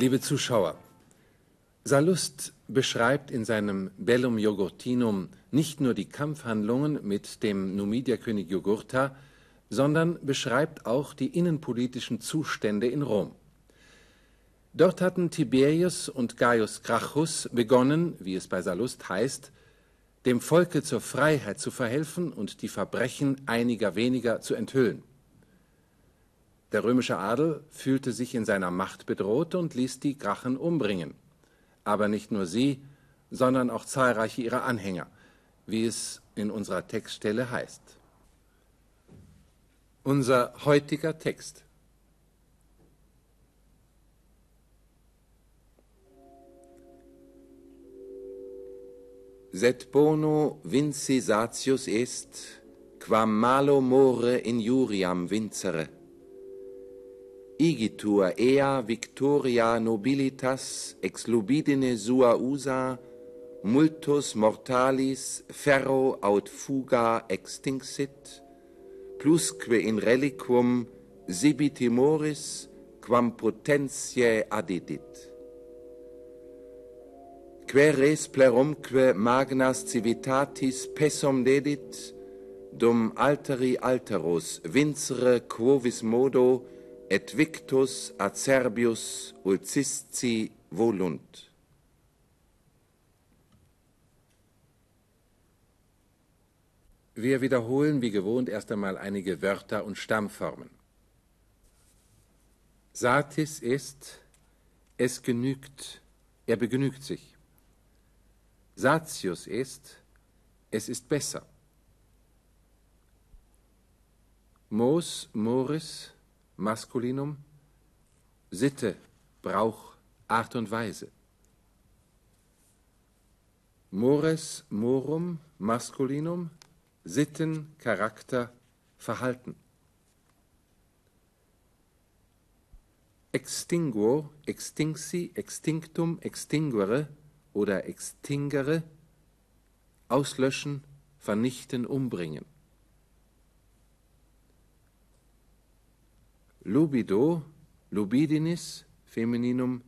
Liebe Zuschauer, Sallust beschreibt in seinem Bellum Jugurtinum nicht nur die Kampfhandlungen mit dem Numidierkönig Jugurtha, sondern beschreibt auch die innenpolitischen Zustände in Rom. Dort hatten Tiberius und Gaius Gracchus begonnen, wie es bei Sallust heißt, dem Volke zur Freiheit zu verhelfen und die Verbrechen einiger weniger zu enthüllen. Der römische Adel fühlte sich in seiner Macht bedroht und ließ die Gracchen umbringen. Aber nicht nur sie, sondern auch zahlreiche ihrer Anhänger, wie es in unserer Textstelle heißt. Unser heutiger Text. Set bono vinci satius est, quam malo more injuriam vincere. igi tua ea victoria nobilitas ex lubidine sua usa multos mortalis ferro aut fuga extinxit plusque in reliquum sibi timoris quam potentiae addidit quae res plerumque magnas civitatis pessum dedit dum alteri alteros vincere quovis modo et victus acerbius ulcisci volunt. Wir wiederholen wie gewohnt erst einmal einige Wörter und Stammformen. Satis ist, es genügt, er begnügt sich. Satius ist, es ist besser. Mos, Moris, Maskulinum, Sitte, Brauch, Art und Weise. Mores, Morum, Maskulinum, Sitten, Charakter, Verhalten. Extinguo, extinxi, extinctum, extinguere oder extingere, auslöschen, vernichten, umbringen. Lubido, lubidinis, Femininum,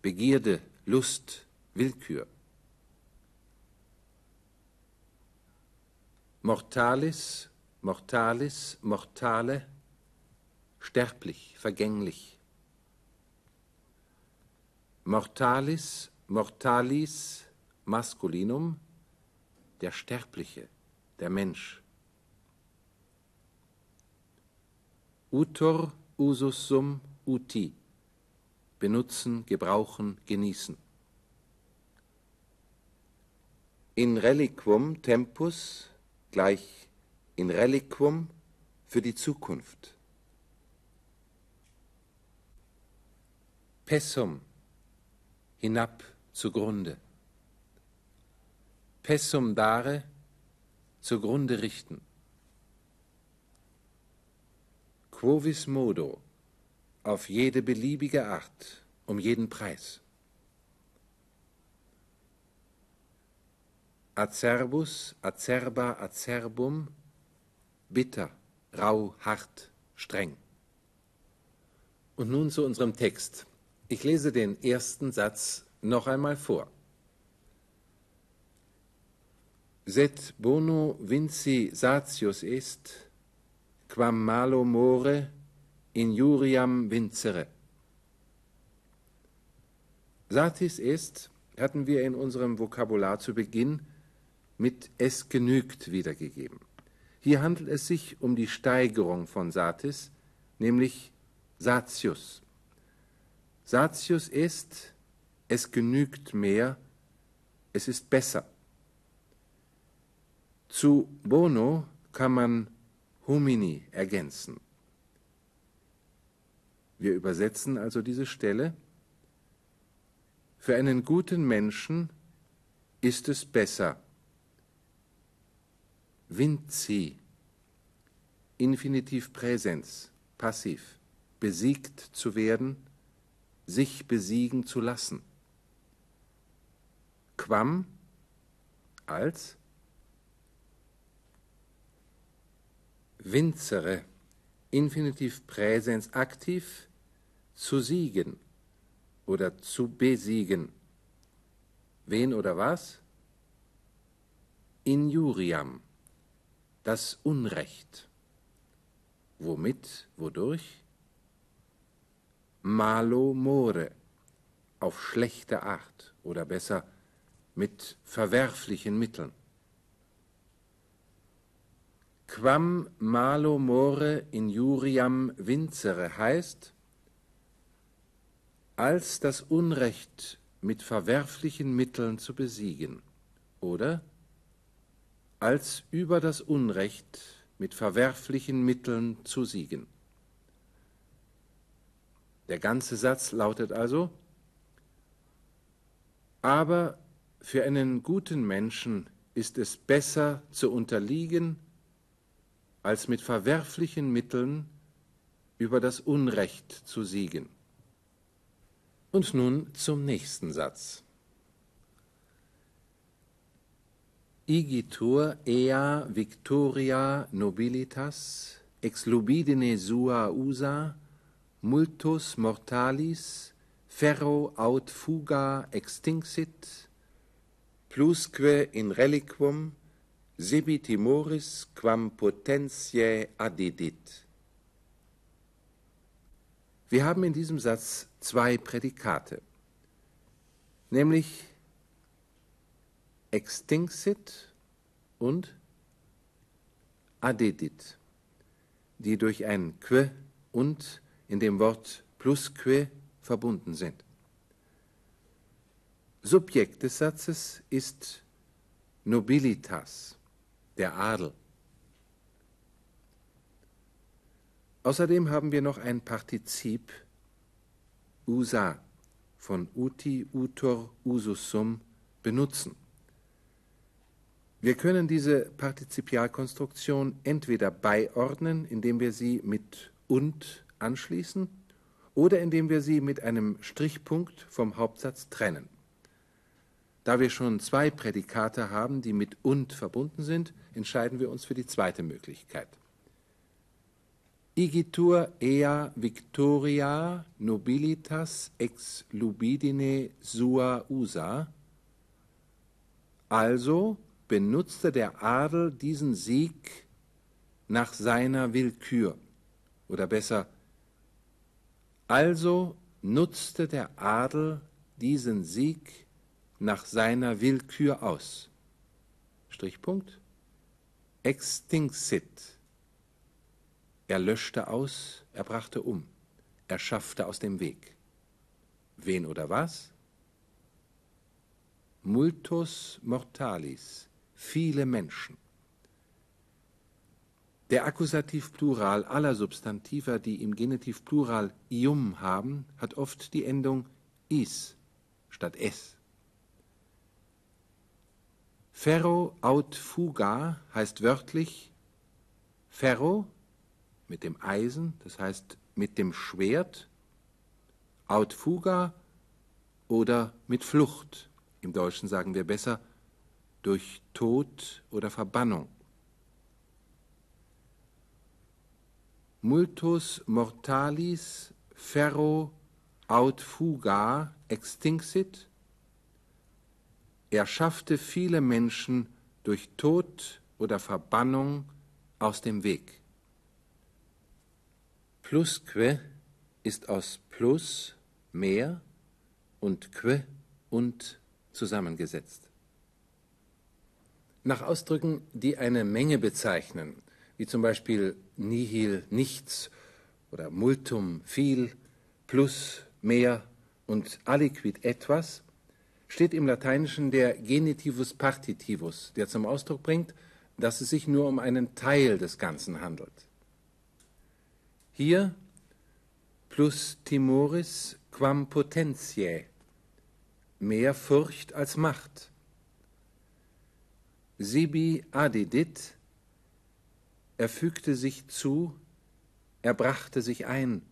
Begierde, Lust, Willkür. Mortalis, mortalis, mortale, sterblich, vergänglich. Mortalis, mortalis, maskulinum, der Sterbliche, der Mensch. Utor, usus sum, uti, benutzen, gebrauchen, genießen. In reliquum tempus gleich in reliquum für die Zukunft. Pessum, hinab zugrunde. Pessum dare, zugrunde richten. Quovis modo, auf jede beliebige Art, um jeden Preis. Acerbus, acerba, acerbum, bitter, rau, hart, streng. Und nun zu unserem Text. Ich lese den ersten Satz noch einmal vor. Set bono vinci satius est, quam malo more injuriam vincere. Satis est, hatten wir in unserem Vokabular zu Beginn mit es genügt wiedergegeben. Hier handelt es sich um die Steigerung von Satis, nämlich Satius. Satius ist, es genügt mehr, es ist besser. Zu Bono kann man Homini ergänzen. Wir übersetzen also diese Stelle. Für einen guten Menschen ist es besser. Vinci, Infinitiv Präsens, passiv, besiegt zu werden, sich besiegen zu lassen. Quam als Vincere, Infinitiv Präsens aktiv, zu siegen, oder zu besiegen. Wen oder was? Injuriam, das Unrecht. Womit, wodurch? Malo more, auf schlechte Art oder besser mit verwerflichen Mitteln. Quam malo more injuriam vincere heißt, als das Unrecht mit verwerflichen Mitteln zu besiegen, oder als über das Unrecht mit verwerflichen Mitteln zu siegen. Der ganze Satz lautet also, aber für einen guten Menschen ist es besser zu unterliegen, als mit verwerflichen Mitteln über das Unrecht zu siegen. Und nun zum nächsten Satz. Igitur ea victoria nobilitas ex lubidine sua usa multus mortalis ferro aut fuga extinxit plusque in reliquum sibi timoris quam potentiae addidit. Wir haben in diesem Satz zwei Prädikate, nämlich extinxit und addedit, die durch ein que und in dem Wort plusque verbunden sind. Subjekt des Satzes ist nobilitas, der Adel. Außerdem haben wir noch ein Partizip usa von uti, utor, usus sum benutzen. Wir können diese Partizipialkonstruktion entweder beiordnen, indem wir sie mit und anschließen, oder indem wir sie mit einem Strichpunkt vom Hauptsatz trennen. Da wir schon zwei Prädikate haben, die mit und verbunden sind, entscheiden wir uns für die zweite Möglichkeit. Igitur ea victoria nobilitas ex lubidine sua usa. Also benutzte der Adel diesen Sieg nach seiner Willkür. Oder besser, also nutzte der Adel diesen Sieg nach seiner Willkür aus. Strichpunkt. Extinxit. Er löschte aus, er brachte um, er schaffte aus dem Weg. Wen oder was? Multus mortalis, viele Menschen. Der Akkusativplural aller Substantiva, die im Genitivplural ium haben, hat oft die Endung is statt s. Ferro aut fuga heißt wörtlich Ferro mit dem Eisen, das heißt mit dem Schwert, aut fuga oder mit Flucht. Im Deutschen sagen wir besser durch Tod oder Verbannung. Multus mortalis ferro aut fuga extinxit. Er schaffte viele Menschen durch Tod oder Verbannung aus dem Weg. Plusque ist aus plus mehr und que und zusammengesetzt. Nach Ausdrücken, die eine Menge bezeichnen, wie zum Beispiel nihil nichts oder multum viel, plus mehr und aliquid etwas, steht im Lateinischen der Genitivus partitivus, der zum Ausdruck bringt, dass es sich nur um einen Teil des Ganzen handelt. Hier plus timoris quam potentiae, mehr Furcht als Macht. Sibi adedit, er fügte sich zu, er brachte sich ein.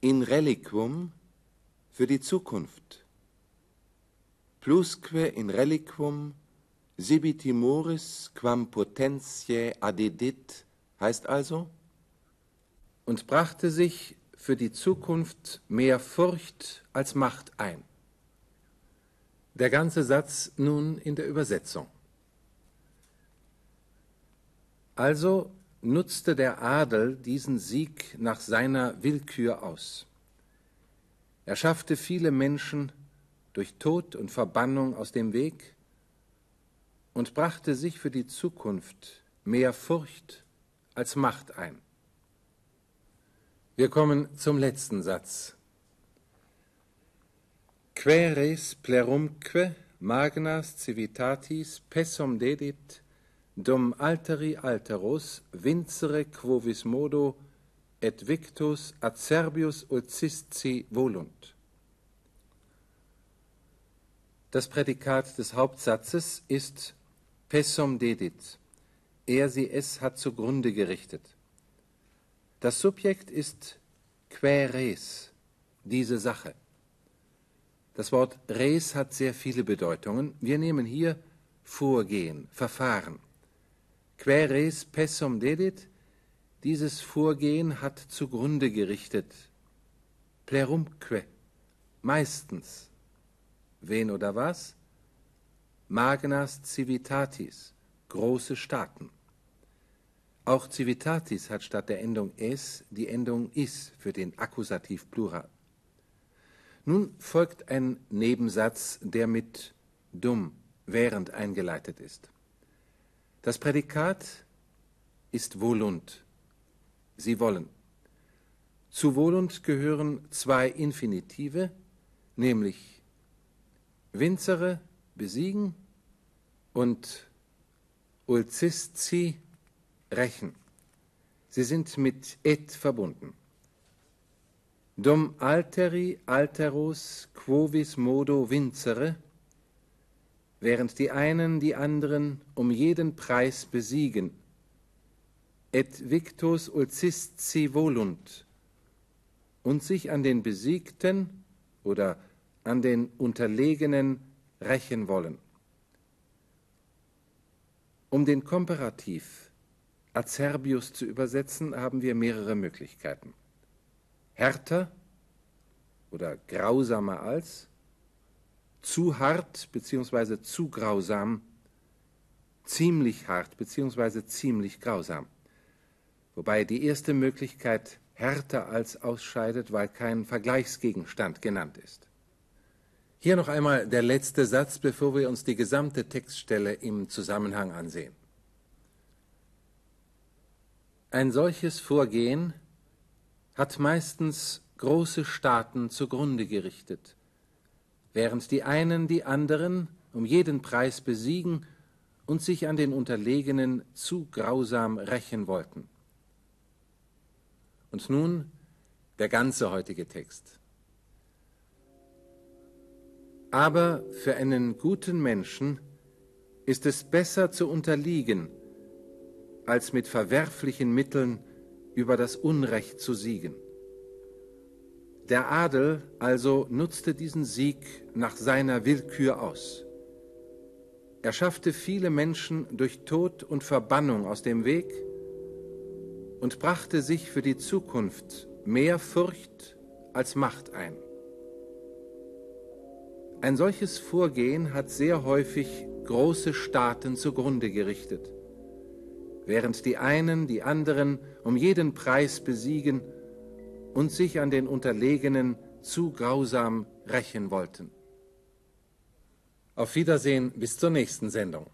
In reliquum für die Zukunft. Plusque in reliquum sibi timoris quam potentiae adedit heißt also, und brachte sich für die Zukunft mehr Furcht als Macht ein. Der ganze Satz nun in der Übersetzung. Also nutzte der Adel diesen Sieg nach seiner Willkür aus. Er schaffte viele Menschen durch Tod und Verbannung aus dem Weg und brachte sich für die Zukunft mehr Furcht als Macht ein. Wir kommen zum letzten Satz. Queres plerumque magnas civitatis pessum dedit dum alteri alteros vincere quovis modo et victus acerbius ulcisci volunt. Das Prädikat des Hauptsatzes ist pessum dedit. Er sie es hat zugrunde gerichtet. Das Subjekt ist queres, diese Sache. Das Wort res hat sehr viele Bedeutungen. Wir nehmen hier Vorgehen, Verfahren. Queres pessum dedit, dieses Vorgehen hat zugrunde gerichtet. Plerumque, meistens. Wen oder was? Magnas civitatis, große Staaten. Auch civitatis hat statt der Endung es die Endung is für den Akkusativ Plural. Nun folgt ein Nebensatz, der mit dumm während eingeleitet ist. Das Prädikat ist volunt. Sie wollen. Zu volunt gehören zwei Infinitive, nämlich Winzere besiegen und Ulcisci rächen. Sie sind mit et verbunden. Dum alteri alterus quovis modo vincere während die einen die anderen um jeden Preis besiegen. Et victus ulcisci volunt und sich an den Besiegten oder an den Unterlegenen rächen wollen. Um den Komparativ acerbius zu übersetzen, haben wir mehrere Möglichkeiten. Härter oder grausamer als, zu hart bzw. zu grausam, ziemlich hart bzw. ziemlich grausam. Wobei die erste Möglichkeit härter als ausscheidet, weil kein Vergleichsgegenstand genannt ist. Hier noch einmal der letzte Satz, bevor wir uns die gesamte Textstelle im Zusammenhang ansehen. Ein solches Vorgehen hat meistens große Staaten zugrunde gerichtet während die einen die anderen um jeden Preis besiegen und sich an den Unterlegenen zu grausam rächen wollten. Und nun der ganze heutige Text. Aber für einen guten Menschen ist es besser zu unterliegen, als mit verwerflichen Mitteln über das Unrecht zu siegen. Der Adel also nutzte diesen Sieg nach seiner Willkür aus. Er schaffte viele Menschen durch Tod und Verbannung aus dem Weg und brachte sich für die Zukunft mehr Furcht als Macht ein. Ein solches Vorgehen hat sehr häufig große Staaten zugrunde gerichtet, während die einen die anderen um jeden Preis besiegen und sich an den Unterlegenen zu grausam rächen wollten. Auf Wiedersehen bis zur nächsten Sendung.